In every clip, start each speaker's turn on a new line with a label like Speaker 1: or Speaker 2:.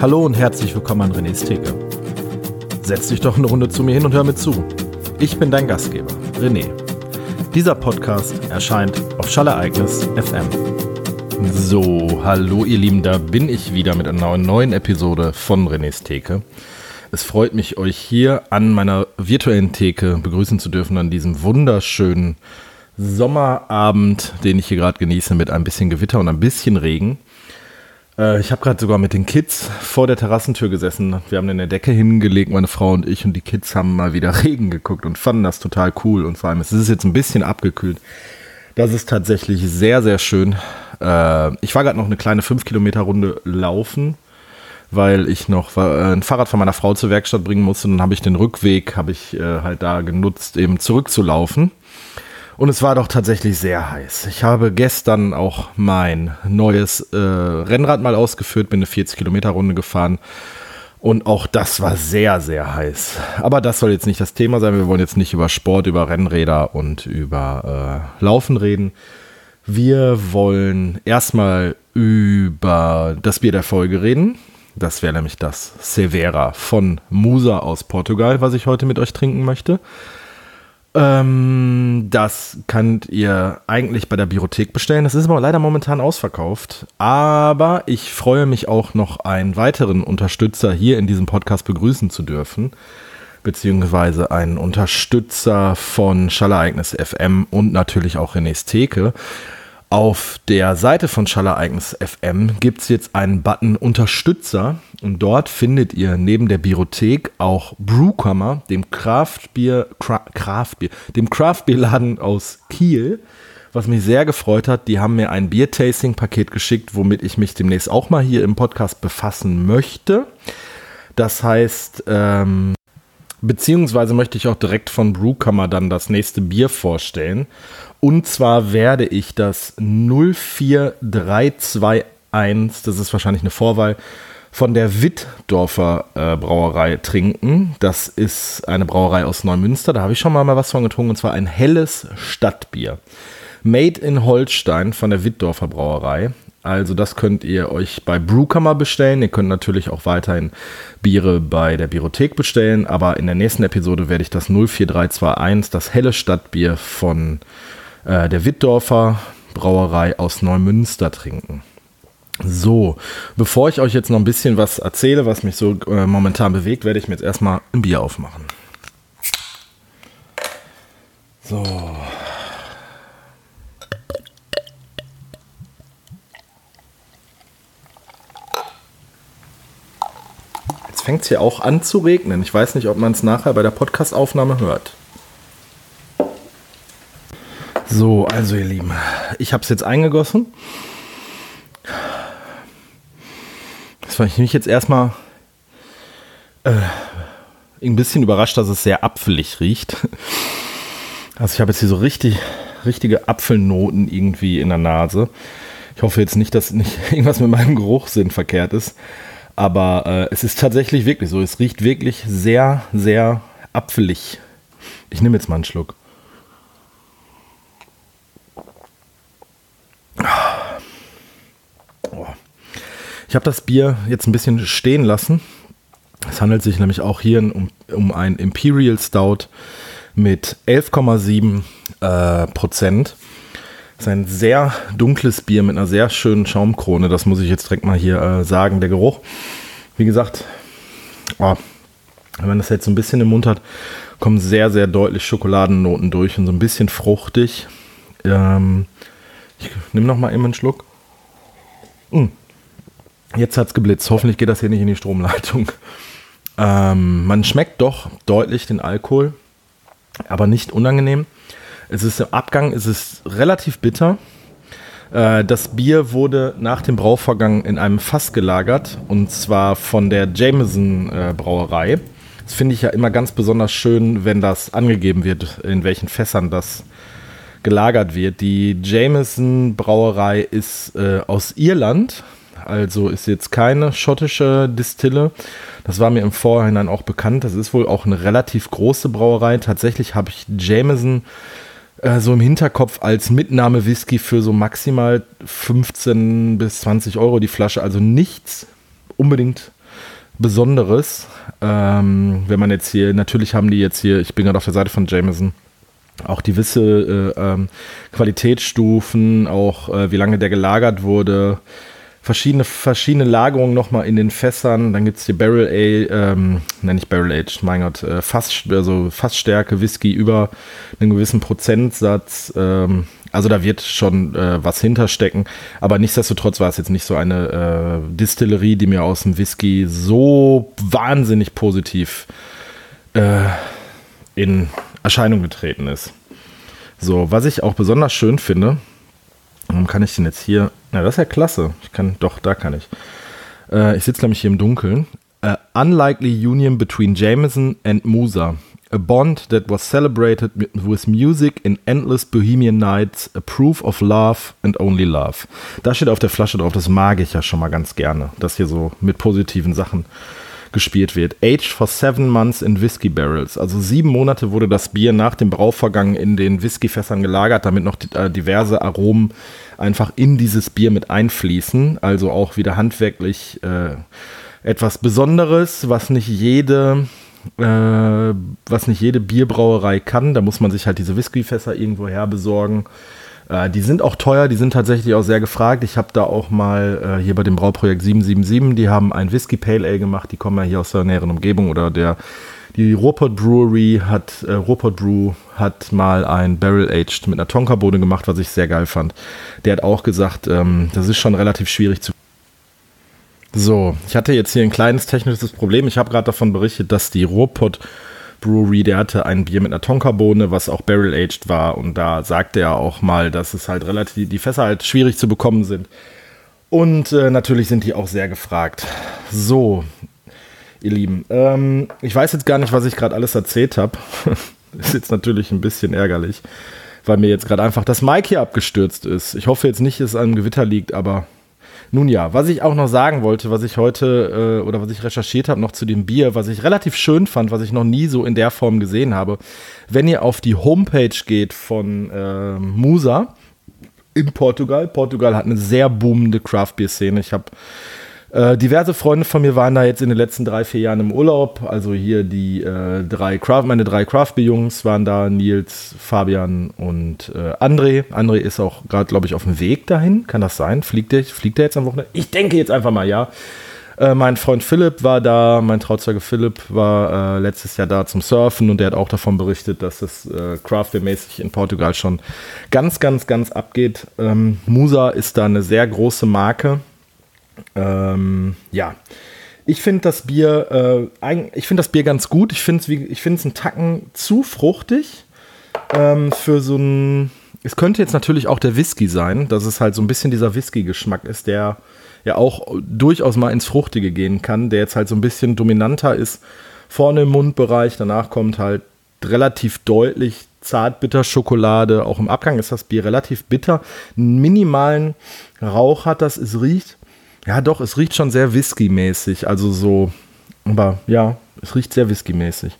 Speaker 1: Hallo und herzlich willkommen an René's Theke. Setz dich doch eine Runde zu mir hin und hör mir zu. Ich bin dein Gastgeber, René. Dieser Podcast erscheint auf Schallereignis FM. So, hallo ihr Lieben, da bin ich wieder mit einer neuen Episode von René's Theke. Es freut mich, euch hier an meiner virtuellen Theke begrüßen zu dürfen an diesem wunderschönen Sommerabend, den ich hier gerade genieße mit ein bisschen Gewitter und ein bisschen Regen. Äh, ich habe gerade sogar mit den Kids vor der Terrassentür gesessen. Wir haben eine Decke hingelegt, meine Frau und ich, und die Kids haben mal wieder Regen geguckt und fanden das total cool. Und vor allem, es ist jetzt ein bisschen abgekühlt. Das ist tatsächlich sehr, sehr schön. Äh, ich war gerade noch eine kleine 5 Kilometer Runde laufen, weil ich noch äh, ein Fahrrad von meiner Frau zur Werkstatt bringen musste. Und dann habe ich den Rückweg, habe ich äh, halt da genutzt, eben zurückzulaufen. Und es war doch tatsächlich sehr heiß. Ich habe gestern auch mein neues äh, Rennrad mal ausgeführt, bin eine 40 Kilometer Runde gefahren. Und auch das war sehr, sehr heiß. Aber das soll jetzt nicht das Thema sein. Wir wollen jetzt nicht über Sport, über Rennräder und über äh, Laufen reden. Wir wollen erstmal über das Bier der Folge reden. Das wäre nämlich das Severa von Musa aus Portugal, was ich heute mit euch trinken möchte. Ähm, das könnt ihr eigentlich bei der Biothek bestellen. Das ist aber leider momentan ausverkauft. Aber ich freue mich auch noch einen weiteren Unterstützer hier in diesem Podcast begrüßen zu dürfen. Beziehungsweise einen Unterstützer von Schallereignis FM und natürlich auch René's Theke. Auf der Seite von Schallereignis FM gibt es jetzt einen Button Unterstützer und dort findet ihr neben der Biothek auch Brewkammer, dem Craftbier, Craftbier, dem Craftbierladen aus Kiel, was mich sehr gefreut hat. Die haben mir ein Bier-Tasting-Paket geschickt, womit ich mich demnächst auch mal hier im Podcast befassen möchte. Das heißt, ähm, beziehungsweise möchte ich auch direkt von Brewkammer dann das nächste Bier vorstellen. Und zwar werde ich das 04321, das ist wahrscheinlich eine Vorwahl, von der Wittdorfer äh, Brauerei trinken. Das ist eine Brauerei aus Neumünster, da habe ich schon mal, mal was von getrunken, und zwar ein helles Stadtbier. Made in Holstein von der Wittdorfer Brauerei. Also das könnt ihr euch bei Brewkammer bestellen. Ihr könnt natürlich auch weiterhin Biere bei der Biothek bestellen, aber in der nächsten Episode werde ich das 04321, das helle Stadtbier von äh, der Wittdorfer Brauerei aus Neumünster trinken. So, bevor ich euch jetzt noch ein bisschen was erzähle, was mich so äh, momentan bewegt, werde ich mir jetzt erstmal ein Bier aufmachen. So. Fängt es hier auch an zu regnen. Ich weiß nicht, ob man es nachher bei der Podcastaufnahme hört. So, also ihr Lieben, ich habe es jetzt eingegossen. Das war ich mich jetzt erstmal äh, ein bisschen überrascht, dass es sehr apfelig riecht. Also ich habe jetzt hier so richtig, richtige Apfelnoten irgendwie in der Nase. Ich hoffe jetzt nicht, dass nicht irgendwas mit meinem Geruchssinn verkehrt ist. Aber äh, es ist tatsächlich wirklich so. Es riecht wirklich sehr, sehr apfelig. Ich nehme jetzt mal einen Schluck. Ich habe das Bier jetzt ein bisschen stehen lassen. Es handelt sich nämlich auch hier um, um ein Imperial Stout mit 11,7 äh, Prozent. Ist ein sehr dunkles Bier mit einer sehr schönen Schaumkrone. Das muss ich jetzt direkt mal hier äh, sagen. Der Geruch, wie gesagt, oh, wenn man das jetzt so ein bisschen im Mund hat, kommen sehr, sehr deutlich Schokoladennoten durch und so ein bisschen fruchtig. Ähm, ich nehme noch mal eben einen Schluck. Mm. Jetzt hat es geblitzt. Hoffentlich geht das hier nicht in die Stromleitung. Ähm, man schmeckt doch deutlich den Alkohol, aber nicht unangenehm. Es ist im Abgang, es ist relativ bitter. Äh, das Bier wurde nach dem Brauvorgang in einem Fass gelagert und zwar von der Jameson äh, Brauerei. Das finde ich ja immer ganz besonders schön, wenn das angegeben wird, in welchen Fässern das gelagert wird. Die Jameson Brauerei ist äh, aus Irland also ist jetzt keine schottische Distille. Das war mir im Vorhinein auch bekannt. Das ist wohl auch eine relativ große Brauerei. Tatsächlich habe ich Jameson äh, so im Hinterkopf als Mitnahme-Whisky für so maximal 15 bis 20 Euro die Flasche. Also nichts unbedingt Besonderes. Ähm, wenn man jetzt hier, natürlich haben die jetzt hier, ich bin gerade auf der Seite von Jameson, auch gewisse äh, ähm, Qualitätsstufen, auch äh, wie lange der gelagert wurde, verschiedene, verschiedene Lagerungen nochmal in den Fässern. Dann gibt es hier Barrel A, ähm, nenne ich Barrel Age, mein Gott, äh, Fass, also Fassstärke, Whisky über einen gewissen Prozentsatz. Ähm, also da wird schon äh, was hinterstecken. Aber nichtsdestotrotz war es jetzt nicht so eine äh, Distillerie, die mir aus dem Whisky so wahnsinnig positiv äh, in Erscheinung getreten ist. So, was ich auch besonders schön finde, warum kann ich den jetzt hier? Na, das ist ja klasse. Ich kann, doch, da kann ich. Äh, ich sitze nämlich hier im Dunkeln. Uh, unlikely union between Jameson and Musa. A bond that was celebrated with music in endless bohemian nights, a proof of love and only love. Da steht auf der Flasche drauf, das mag ich ja schon mal ganz gerne, dass hier so mit positiven Sachen gespielt wird. Aged for seven months in Whiskey Barrels. Also sieben Monate wurde das Bier nach dem Brauvorgang in den Whiskyfässern gelagert, damit noch äh, diverse Aromen einfach in dieses Bier mit einfließen. Also auch wieder handwerklich äh, etwas Besonderes, was nicht jede äh, was nicht jede Bierbrauerei kann. Da muss man sich halt diese Whiskyfässer irgendwo her besorgen. Äh, die sind auch teuer, die sind tatsächlich auch sehr gefragt. Ich habe da auch mal äh, hier bei dem Brauprojekt 777, die haben ein Whisky Pale Ale gemacht, die kommen ja hier aus der näheren Umgebung oder der die Ruhrpott Brewery hat, äh, Ruhrpott Brew hat mal ein Barrel Aged mit einer Tonkabohne gemacht, was ich sehr geil fand. Der hat auch gesagt, ähm, das ist schon relativ schwierig zu. So, ich hatte jetzt hier ein kleines technisches Problem. Ich habe gerade davon berichtet, dass die Ruhrpott Brewery, der hatte ein Bier mit einer Tonkabohne, was auch Barrel Aged war. Und da sagte er auch mal, dass es halt relativ, die Fässer halt schwierig zu bekommen sind. Und äh, natürlich sind die auch sehr gefragt. So, ihr Lieben, ähm, ich weiß jetzt gar nicht, was ich gerade alles erzählt habe. ist jetzt natürlich ein bisschen ärgerlich, weil mir jetzt gerade einfach das Mic hier abgestürzt ist. Ich hoffe jetzt nicht, dass es an einem Gewitter liegt, aber nun ja, was ich auch noch sagen wollte, was ich heute äh, oder was ich recherchiert habe noch zu dem Bier, was ich relativ schön fand, was ich noch nie so in der Form gesehen habe. Wenn ihr auf die Homepage geht von äh, Musa in Portugal, Portugal hat eine sehr boomende Craft Beer Szene. Ich habe äh, diverse Freunde von mir waren da jetzt in den letzten drei, vier Jahren im Urlaub. Also hier die äh, drei Craft, meine drei Craft Beer Jungs waren da, Nils, Fabian und äh, André. André ist auch gerade, glaube ich, auf dem Weg dahin. Kann das sein? Fliegt der, fliegt jetzt am Wochenende? Ich denke jetzt einfach mal ja. Äh, mein Freund Philipp war da, mein Trauzeuge Philipp war äh, letztes Jahr da zum Surfen und der hat auch davon berichtet, dass es äh, Craftbeer-mäßig in Portugal schon ganz, ganz, ganz abgeht. Ähm, Musa ist da eine sehr große Marke ähm, ja. Ich finde das Bier, äh, ich finde das Bier ganz gut. Ich finde es ich einen Tacken zu fruchtig ähm, für so ein. Es könnte jetzt natürlich auch der Whisky sein, dass es halt so ein bisschen dieser Whisky-Geschmack ist, der ja auch durchaus mal ins Fruchtige gehen kann, der jetzt halt so ein bisschen dominanter ist vorne im Mundbereich. Danach kommt halt relativ deutlich Zartbitter-Schokolade. Auch im Abgang ist das Bier relativ bitter. Einen minimalen Rauch hat das, es riecht ja, doch, es riecht schon sehr Whisky-mäßig. Also so, aber ja, es riecht sehr Whisky-mäßig.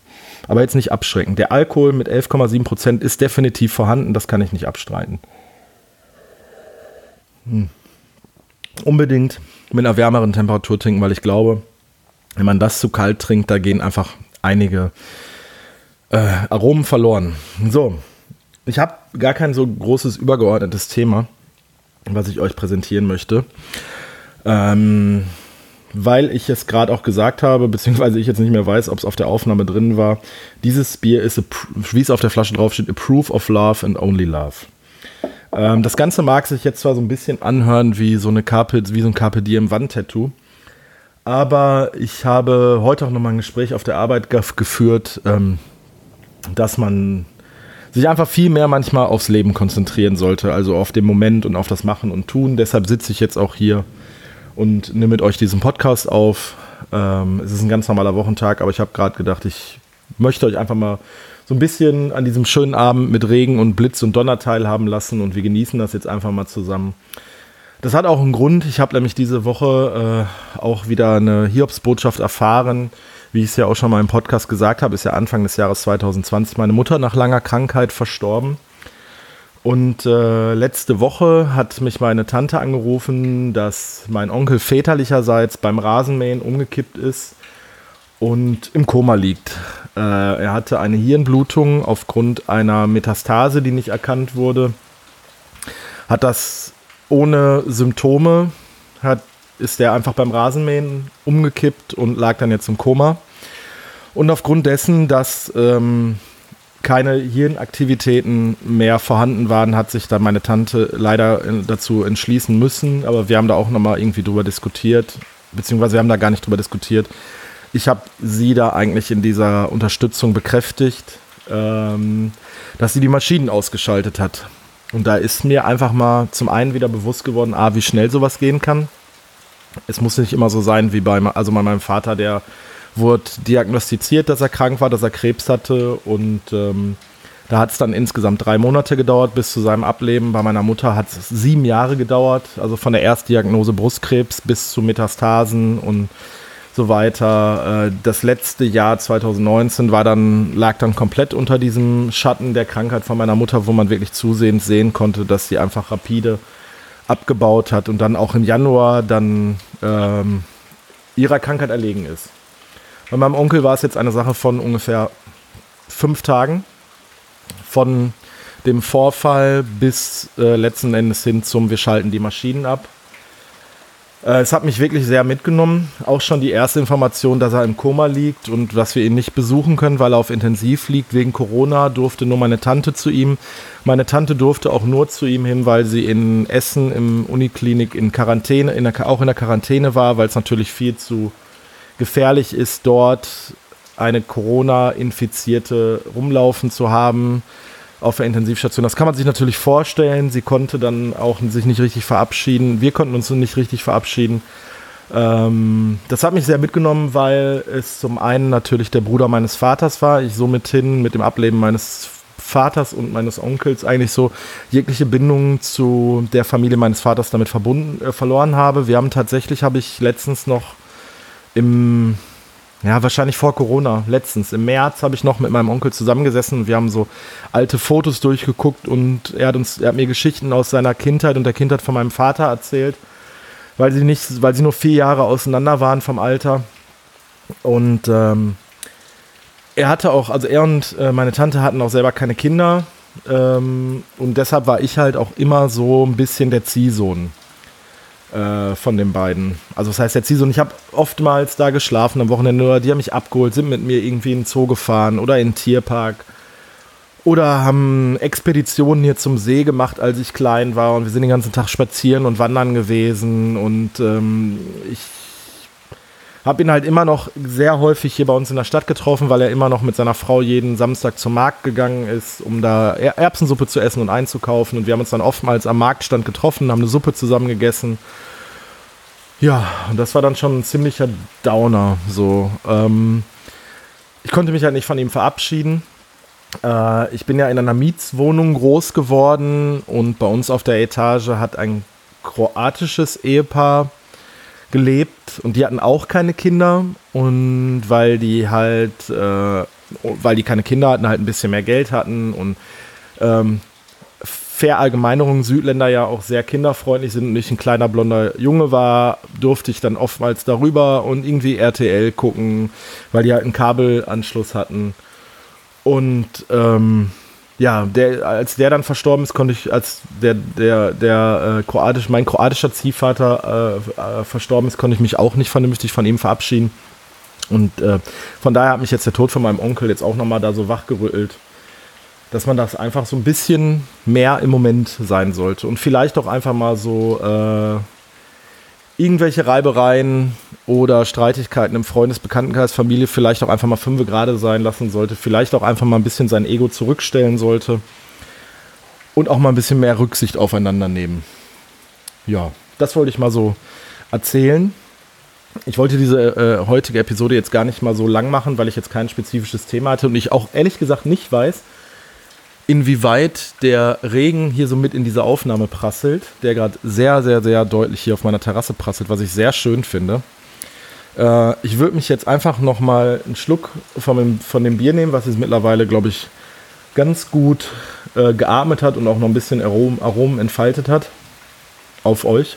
Speaker 1: Aber jetzt nicht abschreckend. Der Alkohol mit 11,7% ist definitiv vorhanden, das kann ich nicht abstreiten. Hm. Unbedingt mit einer wärmeren Temperatur trinken, weil ich glaube, wenn man das zu kalt trinkt, da gehen einfach einige äh, Aromen verloren. So, ich habe gar kein so großes übergeordnetes Thema, was ich euch präsentieren möchte. Ähm, weil ich es gerade auch gesagt habe, beziehungsweise ich jetzt nicht mehr weiß, ob es auf der Aufnahme drin war. Dieses Bier ist, wie es auf der Flasche drauf steht, a proof of love and only love. Ähm, das Ganze mag sich jetzt zwar so ein bisschen anhören wie so eine Carpe, wie so ein Carpe Diem Wandtattoo, aber ich habe heute auch nochmal ein Gespräch auf der Arbeit geführt, ähm, dass man sich einfach viel mehr manchmal aufs Leben konzentrieren sollte, also auf den Moment und auf das Machen und Tun. Deshalb sitze ich jetzt auch hier und nehme mit euch diesen Podcast auf. Ähm, es ist ein ganz normaler Wochentag, aber ich habe gerade gedacht, ich möchte euch einfach mal so ein bisschen an diesem schönen Abend mit Regen und Blitz und Donner teilhaben lassen und wir genießen das jetzt einfach mal zusammen. Das hat auch einen Grund. Ich habe nämlich diese Woche äh, auch wieder eine Hiobsbotschaft erfahren. Wie ich es ja auch schon mal im Podcast gesagt habe, ist ja Anfang des Jahres 2020 meine Mutter nach langer Krankheit verstorben. Und äh, letzte Woche hat mich meine Tante angerufen, dass mein Onkel väterlicherseits beim Rasenmähen umgekippt ist und im Koma liegt. Äh, er hatte eine Hirnblutung aufgrund einer Metastase, die nicht erkannt wurde. Hat das ohne Symptome, hat, ist er einfach beim Rasenmähen umgekippt und lag dann jetzt im Koma. Und aufgrund dessen, dass ähm, keine Hirnaktivitäten mehr vorhanden waren, hat sich dann meine Tante leider dazu entschließen müssen. Aber wir haben da auch nochmal irgendwie drüber diskutiert, beziehungsweise wir haben da gar nicht drüber diskutiert. Ich habe sie da eigentlich in dieser Unterstützung bekräftigt, ähm, dass sie die Maschinen ausgeschaltet hat. Und da ist mir einfach mal zum einen wieder bewusst geworden, a, wie schnell sowas gehen kann. Es muss nicht immer so sein wie bei, also bei meinem Vater, der wurde diagnostiziert, dass er krank war, dass er Krebs hatte und ähm, da hat es dann insgesamt drei Monate gedauert bis zu seinem Ableben. Bei meiner Mutter hat es sieben Jahre gedauert, also von der Erstdiagnose Brustkrebs bis zu Metastasen und so weiter. Äh, das letzte Jahr 2019 war dann, lag dann komplett unter diesem Schatten der Krankheit von meiner Mutter, wo man wirklich zusehends sehen konnte, dass sie einfach rapide abgebaut hat und dann auch im Januar dann ähm, ihrer Krankheit erlegen ist. Bei meinem Onkel war es jetzt eine Sache von ungefähr fünf Tagen. Von dem Vorfall bis äh, letzten Endes hin zum Wir schalten die Maschinen ab. Äh, es hat mich wirklich sehr mitgenommen. Auch schon die erste Information, dass er im Koma liegt und dass wir ihn nicht besuchen können, weil er auf Intensiv liegt. Wegen Corona durfte nur meine Tante zu ihm. Meine Tante durfte auch nur zu ihm hin, weil sie in Essen im Uniklinik in Quarantäne, in der, auch in der Quarantäne war, weil es natürlich viel zu gefährlich ist, dort eine Corona-Infizierte rumlaufen zu haben auf der Intensivstation. Das kann man sich natürlich vorstellen. Sie konnte dann auch sich nicht richtig verabschieden. Wir konnten uns nicht richtig verabschieden. Ähm, das hat mich sehr mitgenommen, weil es zum einen natürlich der Bruder meines Vaters war. Ich somit hin mit dem Ableben meines Vaters und meines Onkels eigentlich so jegliche Bindung zu der Familie meines Vaters damit verbunden äh, verloren habe. Wir haben tatsächlich, habe ich letztens noch im, ja, wahrscheinlich vor Corona, letztens, im März habe ich noch mit meinem Onkel zusammengesessen und wir haben so alte Fotos durchgeguckt und er hat uns, er hat mir Geschichten aus seiner Kindheit und der Kindheit von meinem Vater erzählt, weil sie nicht, weil sie nur vier Jahre auseinander waren vom Alter. Und ähm, er hatte auch, also er und äh, meine Tante hatten auch selber keine Kinder. Ähm, und deshalb war ich halt auch immer so ein bisschen der Ziehsohn äh, von den beiden. Also das heißt jetzt Ziehsohn, ich habe oftmals da geschlafen am Wochenende oder die haben mich abgeholt, sind mit mir irgendwie in den Zoo gefahren oder in den Tierpark oder haben Expeditionen hier zum See gemacht, als ich klein war und wir sind den ganzen Tag spazieren und wandern gewesen und ähm, ich habe ihn halt immer noch sehr häufig hier bei uns in der Stadt getroffen, weil er immer noch mit seiner Frau jeden Samstag zum Markt gegangen ist, um da Erbsensuppe zu essen und einzukaufen. Und wir haben uns dann oftmals am Marktstand getroffen, haben eine Suppe zusammen gegessen. Ja, und das war dann schon ein ziemlicher Downer. So, ähm, ich konnte mich halt nicht von ihm verabschieden. Äh, ich bin ja in einer Mietswohnung groß geworden und bei uns auf der Etage hat ein kroatisches Ehepaar gelebt und die hatten auch keine Kinder und weil die halt, äh, weil die keine Kinder hatten, halt ein bisschen mehr Geld hatten und ähm, Verallgemeinerung Südländer ja auch sehr kinderfreundlich sind und ich ein kleiner blonder Junge war, durfte ich dann oftmals darüber und irgendwie RTL gucken, weil die halt einen Kabelanschluss hatten. Und ähm, ja, der, als der dann verstorben ist, konnte ich, als der, der, der äh, kroatisch, mein kroatischer Ziehvater äh, äh, verstorben ist, konnte ich mich auch nicht vernünftig von ihm verabschieden. Und äh, von daher hat mich jetzt der Tod von meinem Onkel jetzt auch nochmal da so wachgerüttelt, dass man das einfach so ein bisschen mehr im Moment sein sollte. Und vielleicht auch einfach mal so äh, irgendwelche Reibereien oder Streitigkeiten im Freundesbekanntenkreis, Familie vielleicht auch einfach mal fünf gerade sein lassen sollte, vielleicht auch einfach mal ein bisschen sein Ego zurückstellen sollte und auch mal ein bisschen mehr Rücksicht aufeinander nehmen. Ja, das wollte ich mal so erzählen. Ich wollte diese äh, heutige Episode jetzt gar nicht mal so lang machen, weil ich jetzt kein spezifisches Thema hatte und ich auch ehrlich gesagt nicht weiß, inwieweit der Regen hier so mit in diese Aufnahme prasselt, der gerade sehr, sehr, sehr deutlich hier auf meiner Terrasse prasselt, was ich sehr schön finde. Äh, ich würde mich jetzt einfach noch mal einen Schluck von dem, von dem Bier nehmen, was jetzt mittlerweile, glaube ich, ganz gut äh, geatmet hat und auch noch ein bisschen Aromen, Aromen entfaltet hat auf euch.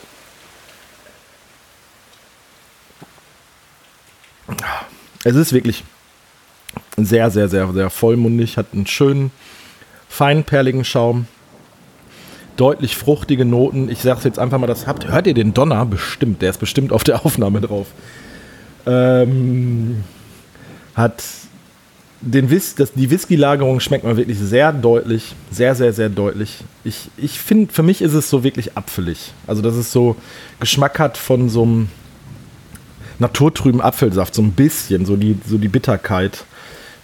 Speaker 1: Es ist wirklich sehr, sehr, sehr, sehr vollmundig, hat einen schönen, feinperligen Schaum, deutlich fruchtige Noten. Ich sage es jetzt einfach mal, das habt. Hört ihr den Donner? Bestimmt, der ist bestimmt auf der Aufnahme drauf. Ähm, hat den Whis das, die Whisky-Lagerung schmeckt man wirklich sehr deutlich, sehr, sehr, sehr deutlich. Ich, ich finde, für mich ist es so wirklich apfelig. Also, dass es so Geschmack hat von so einem naturtrüben Apfelsaft, so ein bisschen, so die, so die Bitterkeit,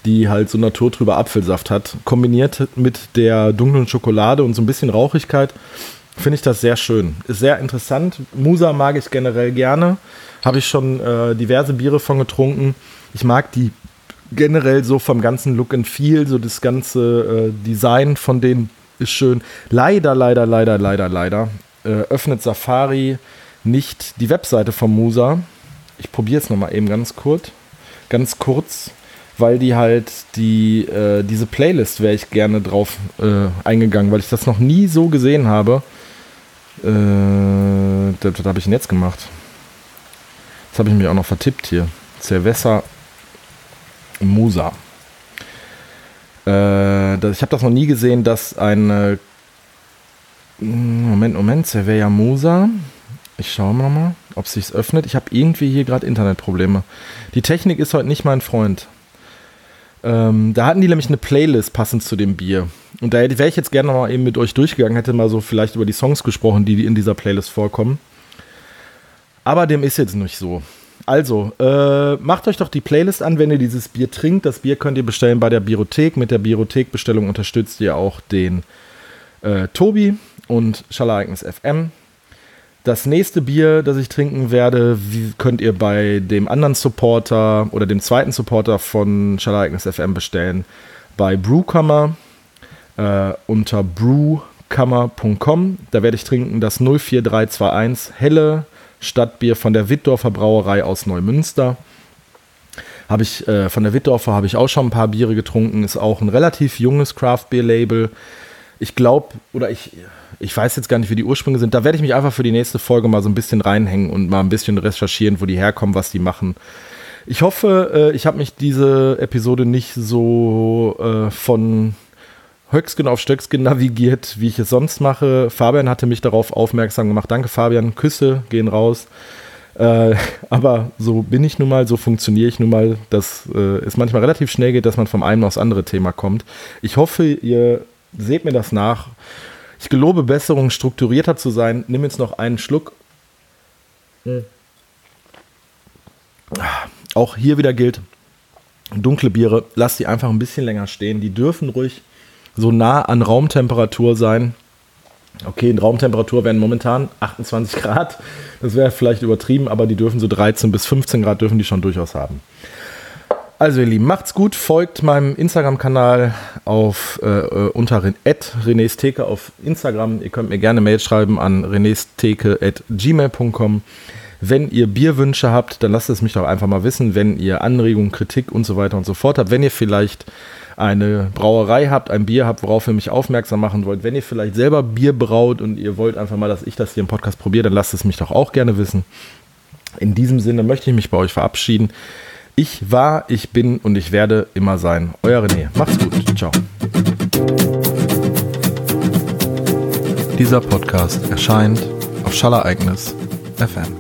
Speaker 1: die halt so naturtrüber Apfelsaft hat, kombiniert mit der dunklen Schokolade und so ein bisschen Rauchigkeit, finde ich das sehr schön. Ist sehr interessant. Musa mag ich generell gerne. Habe ich schon äh, diverse Biere von getrunken. Ich mag die generell so vom ganzen Look and Feel, so das ganze äh, Design von denen ist schön. Leider, leider, leider, leider, leider äh, öffnet Safari nicht die Webseite von Musa. Ich probiere es nochmal eben ganz kurz. Ganz kurz, weil die halt die, äh, diese Playlist wäre ich gerne drauf äh, eingegangen, weil ich das noch nie so gesehen habe. Äh, das, was habe ich denn jetzt gemacht? Das habe ich mich auch noch vertippt hier. Cerveza Musa. Äh, das, ich habe das noch nie gesehen, dass ein Moment, Moment, Cerveza Musa. Ich schaue mal ob es sich öffnet. Ich habe irgendwie hier gerade Internetprobleme. Die Technik ist heute nicht mein Freund. Ähm, da hatten die nämlich eine Playlist passend zu dem Bier. Und da wäre ich jetzt gerne mal eben mit euch durchgegangen, hätte mal so vielleicht über die Songs gesprochen, die in dieser Playlist vorkommen. Aber dem ist jetzt nicht so. Also, äh, macht euch doch die Playlist an, wenn ihr dieses Bier trinkt. Das Bier könnt ihr bestellen bei der Biothek. Mit der Biothek-Bestellung unterstützt ihr auch den äh, Tobi und Schallereignis FM. Das nächste Bier, das ich trinken werde, könnt ihr bei dem anderen Supporter oder dem zweiten Supporter von Schallereignis FM bestellen. Bei Brewkammer äh, unter brewkammer.com. Da werde ich trinken das 04321 helle Stadtbier von der Wittdorfer Brauerei aus Neumünster. Habe ich äh, von der Wittdorfer habe ich auch schon ein paar Biere getrunken. Ist auch ein relativ junges Craft Beer Label. Ich glaube oder ich ich weiß jetzt gar nicht, wie die Ursprünge sind. Da werde ich mich einfach für die nächste Folge mal so ein bisschen reinhängen und mal ein bisschen recherchieren, wo die herkommen, was die machen. Ich hoffe, äh, ich habe mich diese Episode nicht so äh, von Höcksken auf Stöcksken navigiert, wie ich es sonst mache. Fabian hatte mich darauf aufmerksam gemacht. Danke, Fabian. Küsse gehen raus. Äh, aber so bin ich nun mal, so funktioniere ich nun mal, dass äh, es manchmal relativ schnell geht, dass man vom einen aufs andere Thema kommt. Ich hoffe, ihr seht mir das nach. Ich gelobe Besserung, strukturierter zu sein. Nimm jetzt noch einen Schluck. Mhm. Auch hier wieder gilt, dunkle Biere, lasst die einfach ein bisschen länger stehen. Die dürfen ruhig so nah an Raumtemperatur sein. Okay, in Raumtemperatur wären momentan 28 Grad. Das wäre vielleicht übertrieben, aber die dürfen so 13 bis 15 Grad dürfen die schon durchaus haben. Also ihr Lieben, macht's gut, folgt meinem Instagram-Kanal auf äh, äh unter René's Theke auf Instagram. Ihr könnt mir gerne Mail schreiben an renestheke.gmail.com. Wenn ihr Bierwünsche habt, dann lasst es mich doch einfach mal wissen. Wenn ihr Anregungen, Kritik und so weiter und so fort habt. Wenn ihr vielleicht eine Brauerei habt, ein Bier habt, worauf ihr mich aufmerksam machen wollt. Wenn ihr vielleicht selber Bier braut und ihr wollt einfach mal, dass ich das hier im Podcast probiere, dann lasst es mich doch auch gerne wissen. In diesem Sinne möchte ich mich bei euch verabschieden. Ich war, ich bin und ich werde immer sein. Euer René. Macht's gut. Ciao.
Speaker 2: Dieser Podcast erscheint auf Schallereignis FM.